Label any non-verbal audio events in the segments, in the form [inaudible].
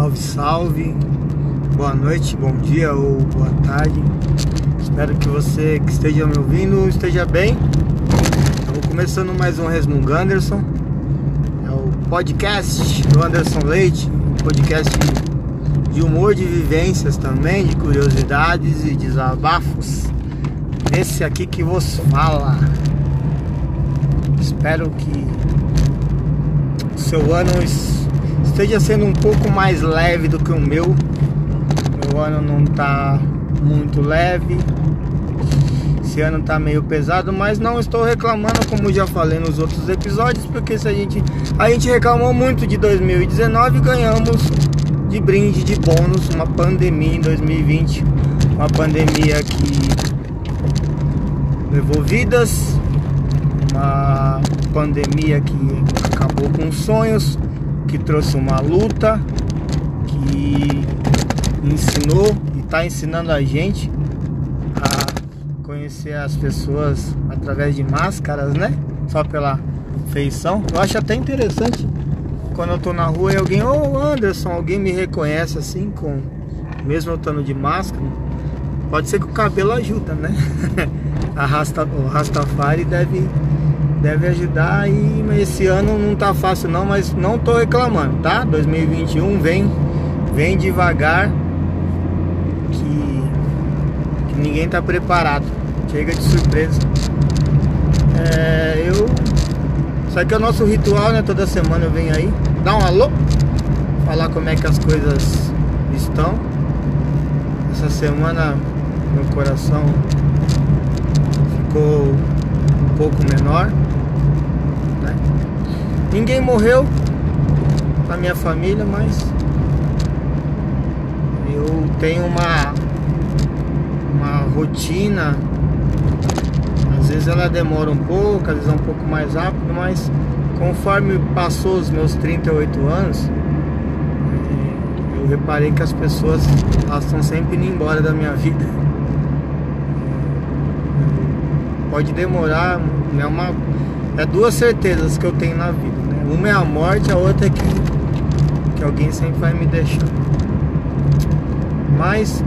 Salve, salve. Boa noite, bom dia ou boa tarde. Espero que você que esteja me ouvindo esteja bem. Estamos começando mais um Resmungo Anderson. É o podcast do Anderson Leite, um podcast de humor, de vivências também, de curiosidades e desabafos. Esse aqui que vos fala. Espero que seu ano esteja sendo um pouco mais leve do que o meu. Meu ano não tá muito leve. Esse ano tá meio pesado, mas não estou reclamando como já falei nos outros episódios, porque se a gente a gente reclamou muito de 2019 e ganhamos de brinde de bônus uma pandemia em 2020, uma pandemia que levou vidas, uma pandemia que acabou com sonhos, que trouxe uma luta, que ensinou e está ensinando a gente a conhecer as pessoas através de máscaras, né? Só pela feição. Eu acho até interessante quando eu tô na rua e alguém, ô oh, Anderson, alguém me reconhece assim, com mesmo eu estando de máscara. Pode ser que o cabelo ajuda, né? [laughs] a Rasta, o Rastafari deve deve ajudar e esse ano não tá fácil não, mas não tô reclamando, tá? 2021 vem vem devagar que, que ninguém tá preparado. Chega de surpresa. É, eu isso aqui é o nosso ritual, né? Toda semana eu venho aí, dar um alô, falar como é que as coisas estão. Essa semana meu coração ficou um pouco menor. Ninguém morreu na minha família, mas eu tenho uma uma rotina. Às vezes ela demora um pouco, às vezes é um pouco mais rápido, mas conforme passou os meus 38 anos, eu reparei que as pessoas elas estão sempre indo embora da minha [laughs] vida. Pode demorar, é uma é duas certezas que eu tenho na vida. Uma é a morte, a outra é que, que alguém sempre vai me deixar. Mas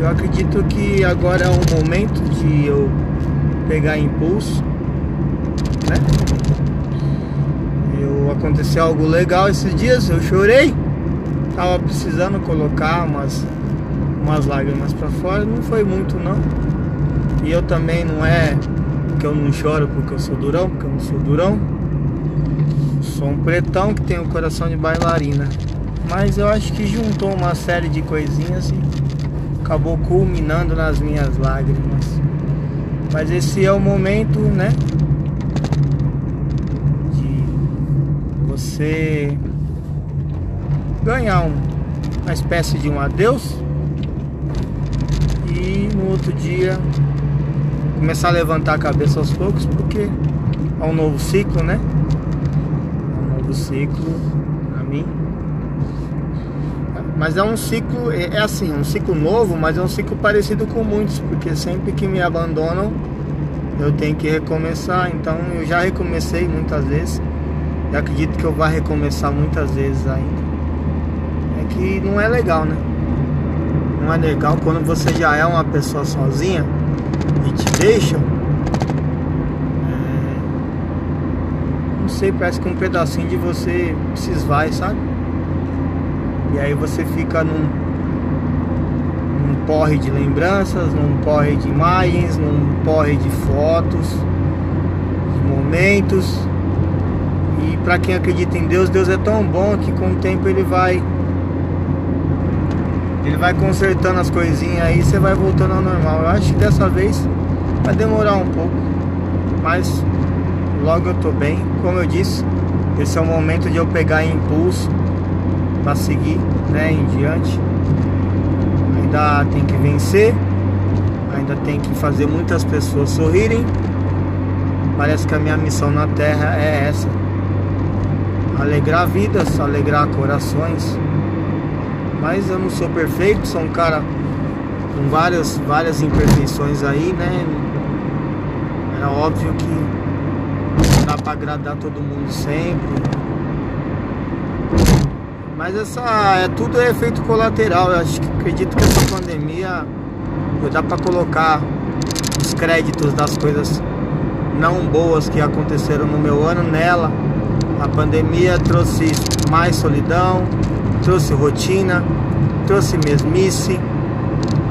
eu acredito que agora é o momento de eu pegar impulso. Né? Eu, aconteceu algo legal esses dias, eu chorei. Tava precisando colocar umas, umas lágrimas para fora, não foi muito não. E eu também não é que eu não choro porque eu sou durão, porque eu não sou durão. Sou um pretão que tem o um coração de bailarina. Mas eu acho que juntou uma série de coisinhas e acabou culminando nas minhas lágrimas. Mas esse é o momento, né? De você ganhar um, uma espécie de um adeus e no outro dia começar a levantar a cabeça aos poucos, porque é um novo ciclo, né? Novo ciclo mim. Mas é um ciclo, é, é assim, um ciclo novo, mas é um ciclo parecido com muitos, porque sempre que me abandonam, eu tenho que recomeçar. Então eu já recomecei muitas vezes. E acredito que eu vá recomeçar muitas vezes ainda. É que não é legal, né? Não é legal quando você já é uma pessoa sozinha e te deixam, é, não sei, parece que um pedacinho de você se esvai, sabe? E aí você fica num, num porre de lembranças, num porre de imagens, num porre de fotos, de momentos. E para quem acredita em Deus, Deus é tão bom que com o tempo ele vai ele vai consertando as coisinhas aí, você vai voltando ao normal. Eu acho que dessa vez vai demorar um pouco, mas logo eu tô bem. Como eu disse, esse é o momento de eu pegar impulso para seguir, né, em diante. Ainda tem que vencer, ainda tem que fazer muitas pessoas sorrirem. Parece que a minha missão na Terra é essa: alegrar vidas, alegrar corações mas eu não sou perfeito, sou um cara com várias, várias imperfeições aí, né? É óbvio que agradar todo mundo sempre. Mas essa é tudo é efeito colateral. Eu acho que acredito que essa pandemia dá para colocar os créditos das coisas não boas que aconteceram no meu ano nela. A pandemia trouxe mais solidão, trouxe rotina, trouxe mesmice,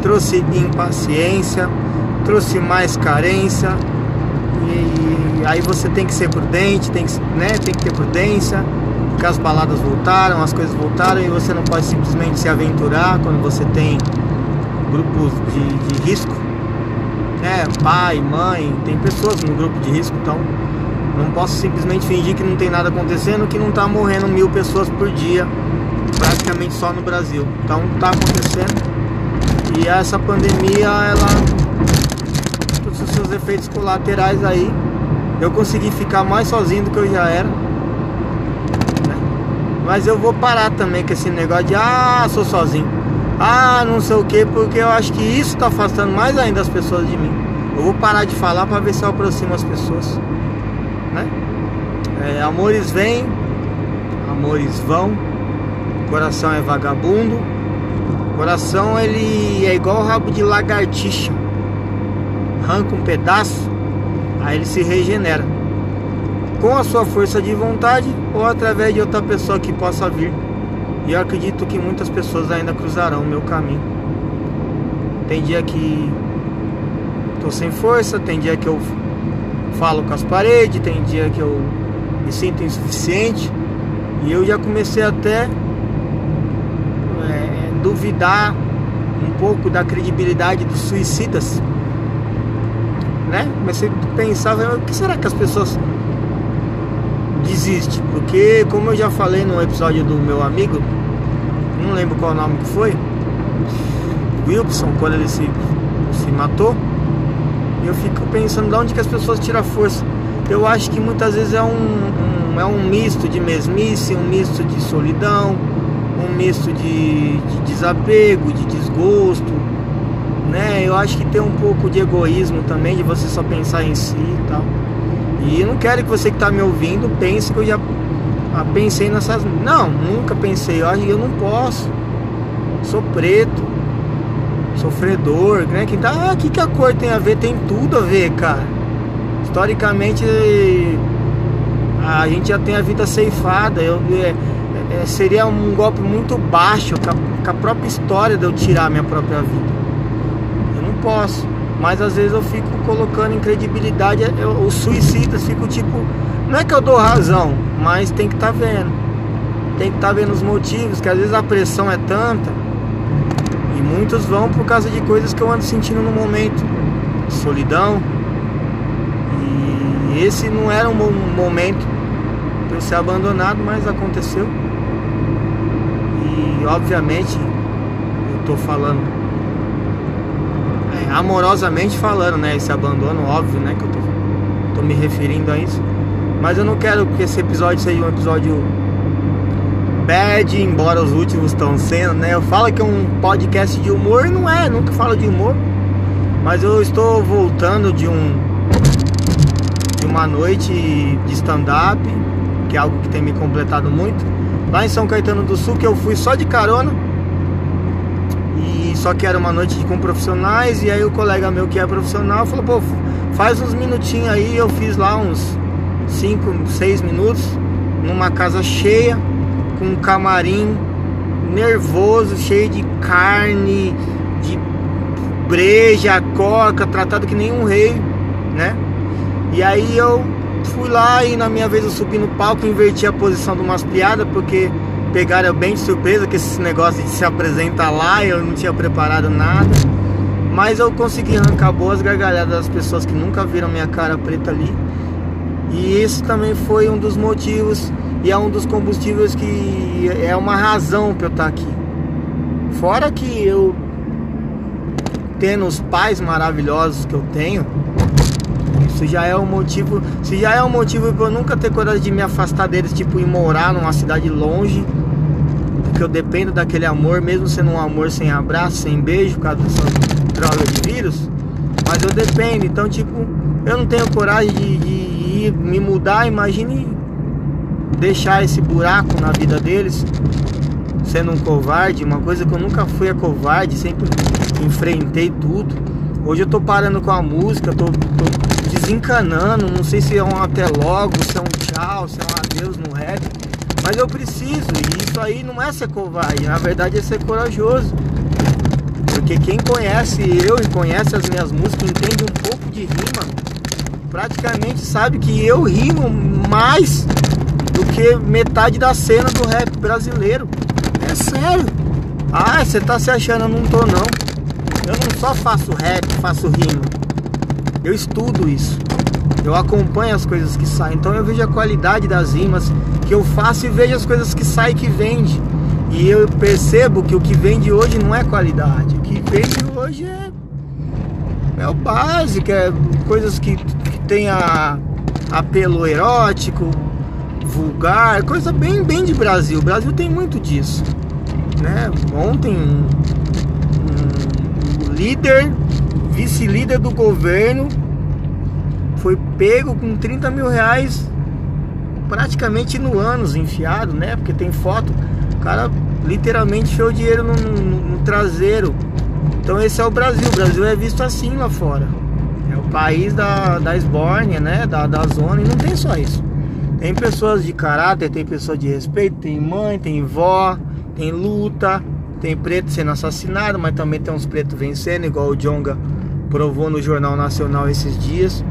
trouxe impaciência, trouxe mais carência. Aí você tem que ser prudente, tem que, né, tem que ter prudência, porque as baladas voltaram, as coisas voltaram e você não pode simplesmente se aventurar quando você tem grupos de, de risco, né? Pai, mãe, tem pessoas no grupo de risco, então não posso simplesmente fingir que não tem nada acontecendo, que não tá morrendo mil pessoas por dia, praticamente só no Brasil. Então tá acontecendo. E essa pandemia, ela trouxe os seus efeitos colaterais aí. Eu consegui ficar mais sozinho do que eu já era. Né? Mas eu vou parar também com esse negócio de ah, sou sozinho. Ah, não sei o que, porque eu acho que isso está afastando mais ainda as pessoas de mim. Eu vou parar de falar para ver se eu aproximo as pessoas. Né? É, amores vêm, amores vão, coração é vagabundo. Coração ele é igual rabo de lagartixa. Arranca um pedaço, aí ele se regenera. Com a sua força de vontade ou através de outra pessoa que possa vir. E eu acredito que muitas pessoas ainda cruzarão o meu caminho. Tem dia que tô sem força, tem dia que eu falo com as paredes, tem dia que eu me sinto insuficiente. E eu já comecei até duvidar um pouco da credibilidade dos suicidas, né? Comecei a pensar, o que será que as pessoas desistem? Porque, como eu já falei no episódio do meu amigo, não lembro qual nome que foi, Wilson, quando ele se, se matou, eu fico pensando de onde que as pessoas tiram força. Eu acho que muitas vezes é um, um, é um misto de mesmice, um misto de solidão, um misto de, de desapego, de desgosto, né? Eu acho que tem um pouco de egoísmo também, de você só pensar em si e tal. E eu não quero que você que está me ouvindo pense que eu já ah, pensei nessas. Não, nunca pensei. Eu acho que eu não posso. Sou preto, sofredor, né? Que ah, que que a cor tem a ver? Tem tudo a ver, cara. Historicamente a gente já tem a vida ceifada. Eu, é, é, seria um golpe muito baixo com a, com a, própria história de eu tirar a minha própria vida. Posso. Mas às vezes eu fico colocando em credibilidade eu, os suicidas, fico tipo. Não é que eu dou razão, mas tem que estar tá vendo. Tem que estar tá vendo os motivos, que às vezes a pressão é tanta. E muitos vão por causa de coisas que eu ando sentindo no momento. Solidão. E esse não era um momento para eu ser abandonado, mas aconteceu. E obviamente eu tô falando é, amorosamente falando, né? Esse abandono, óbvio, né? Que eu tô, tô me referindo a isso. Mas eu não quero que esse episódio seja um episódio bad, embora os últimos estão sendo, né? Eu falo que é um podcast de humor e não é, nunca falo de humor. Mas eu estou voltando de um de uma noite de stand-up, que é algo que tem me completado muito lá em São Caetano do Sul, que eu fui só de carona. E só que era uma noite com profissionais. E aí o colega meu que é profissional falou, pô, faz uns minutinhos aí. Eu fiz lá uns 5, 6 minutos numa casa cheia, com um camarim nervoso, cheio de carne, de breja, coca, tratado que nem um rei, né? E aí eu fui lá e na minha vez eu subi no palco, inverti a posição de umas piadas, porque pegaram bem de surpresa que esse negócio de se apresentar lá, eu não tinha preparado nada. Mas eu consegui arrancar boas gargalhadas das pessoas que nunca viram minha cara preta ali. E esse também foi um dos motivos e é um dos combustíveis que é uma razão para eu estar aqui. Fora que eu tendo os pais maravilhosos que eu tenho, isso já é um motivo, se já é um motivo para eu nunca ter coragem de me afastar deles, tipo ir morar numa cidade longe, porque eu dependo daquele amor, mesmo sendo um amor sem abraço, sem beijo, por causa dessa droga de vírus, mas eu dependo, então tipo, eu não tenho coragem de, de ir me mudar, imagine deixar esse buraco na vida deles sendo um covarde, uma coisa que eu nunca fui a covarde, sempre enfrentei tudo. Hoje eu tô parando com a música, tô, tô desencanando, não sei se é um até logo, se é um tchau, se é um adeus no rap. Mas eu preciso, e isso aí não é ser covarde, na verdade é ser corajoso. Porque quem conhece eu e conhece as minhas músicas, entende um pouco de rima, praticamente sabe que eu rimo mais do que metade da cena do rap brasileiro. É sério. Ah, você tá se achando, eu não tô não. Eu não só faço rap, faço rima. Eu estudo isso. Eu acompanho as coisas que saem. Então eu vejo a qualidade das rimas que eu faço e vejo as coisas que saem que vende. E eu percebo que o que vende hoje não é qualidade. O que vende hoje é, é o básico, é coisas que, que tem a, apelo erótico, vulgar, coisa bem, bem de Brasil. O Brasil tem muito disso. Né? Ontem um, um líder, vice-líder do governo, foi pego com 30 mil reais praticamente no ânus enfiado, né? Porque tem foto. O cara literalmente enfiou dinheiro no, no, no, traseiro. Então esse é o Brasil. O Brasil é visto assim lá fora. É o país da, da esbórnia, né? Da, da zona. E não tem só isso. Tem pessoas de caráter, tem pessoas de respeito, tem mãe, tem vó, tem luta, tem preto sendo assassinado, mas também tem uns pretos vencendo, igual o Jonga provou no Jornal Nacional esses dias.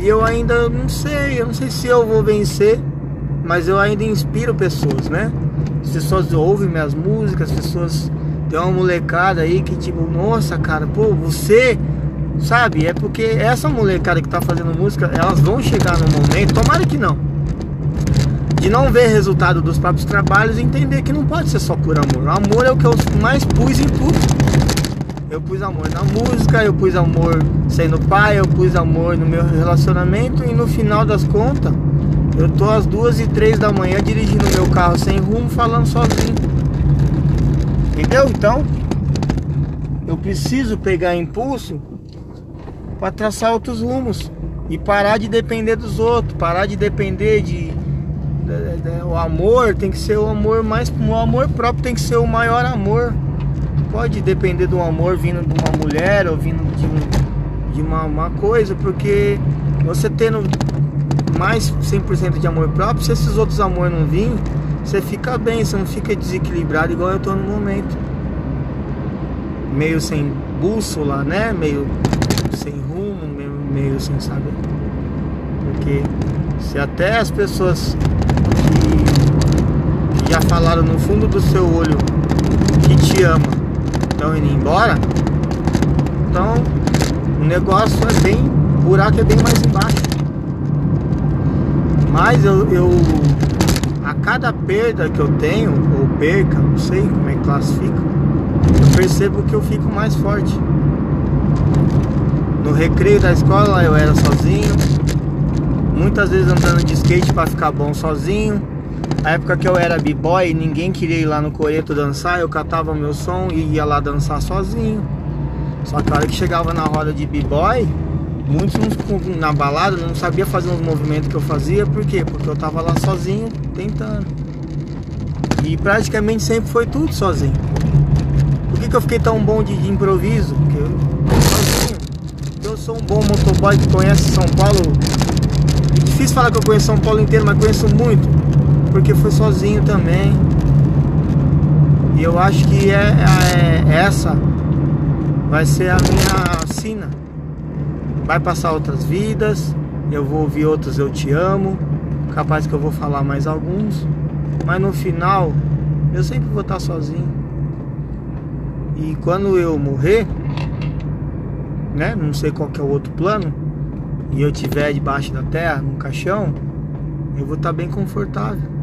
E eu ainda não sei, eu não sei se eu vou vencer, mas eu ainda inspiro pessoas, né? As pessoas ouvem minhas músicas, as pessoas tem uma molecada aí que tipo, nossa cara, pô, você sabe? É porque essa molecada que tá fazendo música, elas vão chegar no momento, tomara que não de não ver resultado dos próprios trabalhos e entender que não pode ser só por amor. O amor é o que eu mais pus em tudo. Eu pus amor na música, eu pus amor sendo pai, eu pus amor no meu relacionamento e no final das contas, eu tô às duas e três da manhã dirigindo meu carro sem rumo, falando sozinho. Entendeu? Então, eu preciso pegar impulso para traçar outros rumos e parar de depender dos outros, parar de depender de o amor tem que ser o amor mais. O amor próprio tem que ser o maior amor. Pode depender do amor vindo de uma mulher ou vindo de, um, de uma, uma coisa, porque você tendo mais 100% de amor próprio, se esses outros amores não virem, você fica bem, você não fica desequilibrado igual eu tô no momento. Meio sem bússola, né? Meio sem rumo, meio, meio sem saber. Porque se até as pessoas já falaram no fundo do seu olho que te ama estão indo embora, então o negócio é bem. O buraco é bem mais embaixo. Mas eu, eu a cada perda que eu tenho, ou perca, não sei como é que classifica, eu percebo que eu fico mais forte. No recreio da escola eu era sozinho, muitas vezes andando de skate para ficar bom sozinho. A época que eu era b-boy, ninguém queria ir lá no Coreto dançar, eu catava meu som e ia lá dançar sozinho. Só que a hora que chegava na roda de b-boy, muitos na balada não sabia fazer os movimentos que eu fazia, por quê? Porque eu tava lá sozinho tentando. E praticamente sempre foi tudo sozinho. Por que, que eu fiquei tão bom de, de improviso? Porque eu sozinho. Eu sou um bom motoboy que conhece São Paulo difícil falar que eu conheço São Paulo inteiro, mas conheço muito. Porque foi sozinho também. E eu acho que é, é, essa vai ser a minha sina. Vai passar outras vidas. Eu vou ouvir outros Eu Te Amo. Capaz que eu vou falar mais alguns. Mas no final, eu sempre vou estar sozinho. E quando eu morrer, né? Não sei qual que é o outro plano e eu tiver debaixo da terra, num caixão, eu vou estar bem confortável.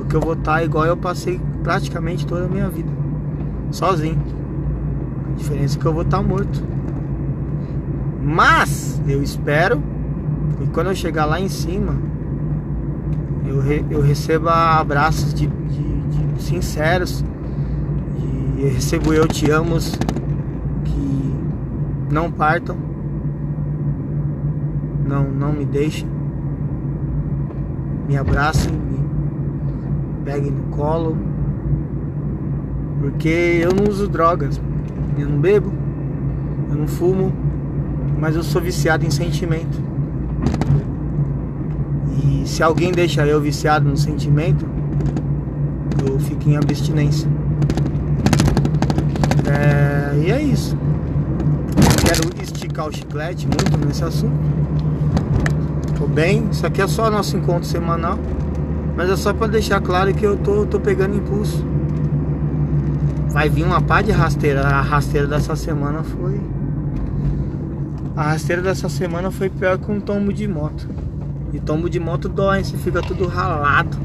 Porque eu vou estar tá igual eu passei praticamente toda a minha vida. Sozinho. A diferença é que eu vou estar tá morto. Mas eu espero que quando eu chegar lá em cima, eu, re, eu receba abraços de, de, de sinceros. E eu recebo eu te amo que não partam não, não me deixem. Me abracem, me peguem no colo Porque eu não uso drogas. Eu não bebo, eu não fumo, mas eu sou viciado em sentimento. E se alguém deixa eu viciado no sentimento, eu fico em abstinência. É, e é isso. Quero esticar o chiclete muito nesse assunto. Tô bem. Isso aqui é só nosso encontro semanal. Mas é só para deixar claro que eu tô, tô pegando impulso. Vai vir uma pá de rasteira. A rasteira dessa semana foi. A rasteira dessa semana foi pior que um tombo de moto. E tombo de moto dói, você fica tudo ralado.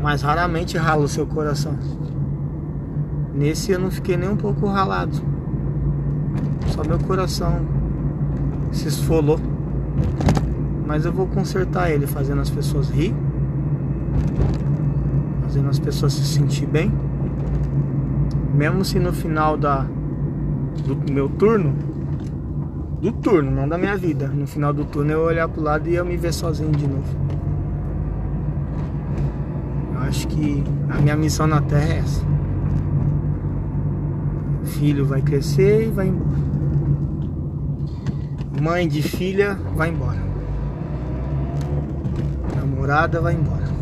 Mas raramente rala o seu coração. Nesse eu não fiquei nem um pouco ralado. Só meu coração se esfolou. Mas eu vou consertar ele fazendo as pessoas rir. Fazendo as pessoas se sentir bem. Mesmo se no final da, do meu turno do turno, não da minha vida. No final do turno eu olhar pro lado e eu me ver sozinho de novo. Eu acho que a minha missão na Terra é essa. Filho vai crescer e vai embora. Mãe de filha vai embora. Namorada vai embora.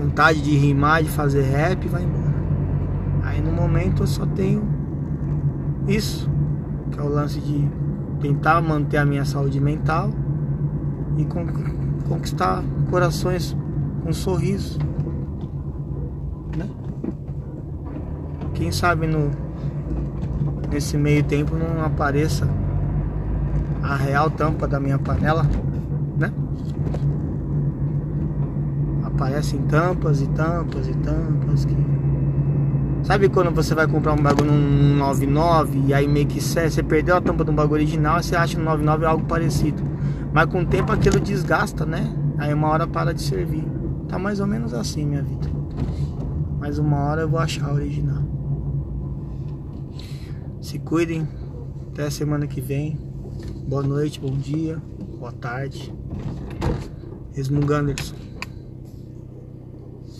Vontade de rimar, de fazer rap vai embora. Aí no momento eu só tenho isso, que é o lance de tentar manter a minha saúde mental e conquistar corações com sorriso. Né? Quem sabe no nesse meio tempo não apareça a real tampa da minha panela, né? Aparecem tampas e tampas e tampas que Sabe quando você vai comprar um bagulho num 99 e aí meio que você perdeu a tampa do bagulho original e você acha no 99 algo parecido. Mas com o tempo aquilo desgasta, né? Aí uma hora para de servir. Tá mais ou menos assim minha vida. Mas uma hora eu vou achar a original. Se cuidem. Até a semana que vem. Boa noite, bom dia, boa tarde. Resmunganderson.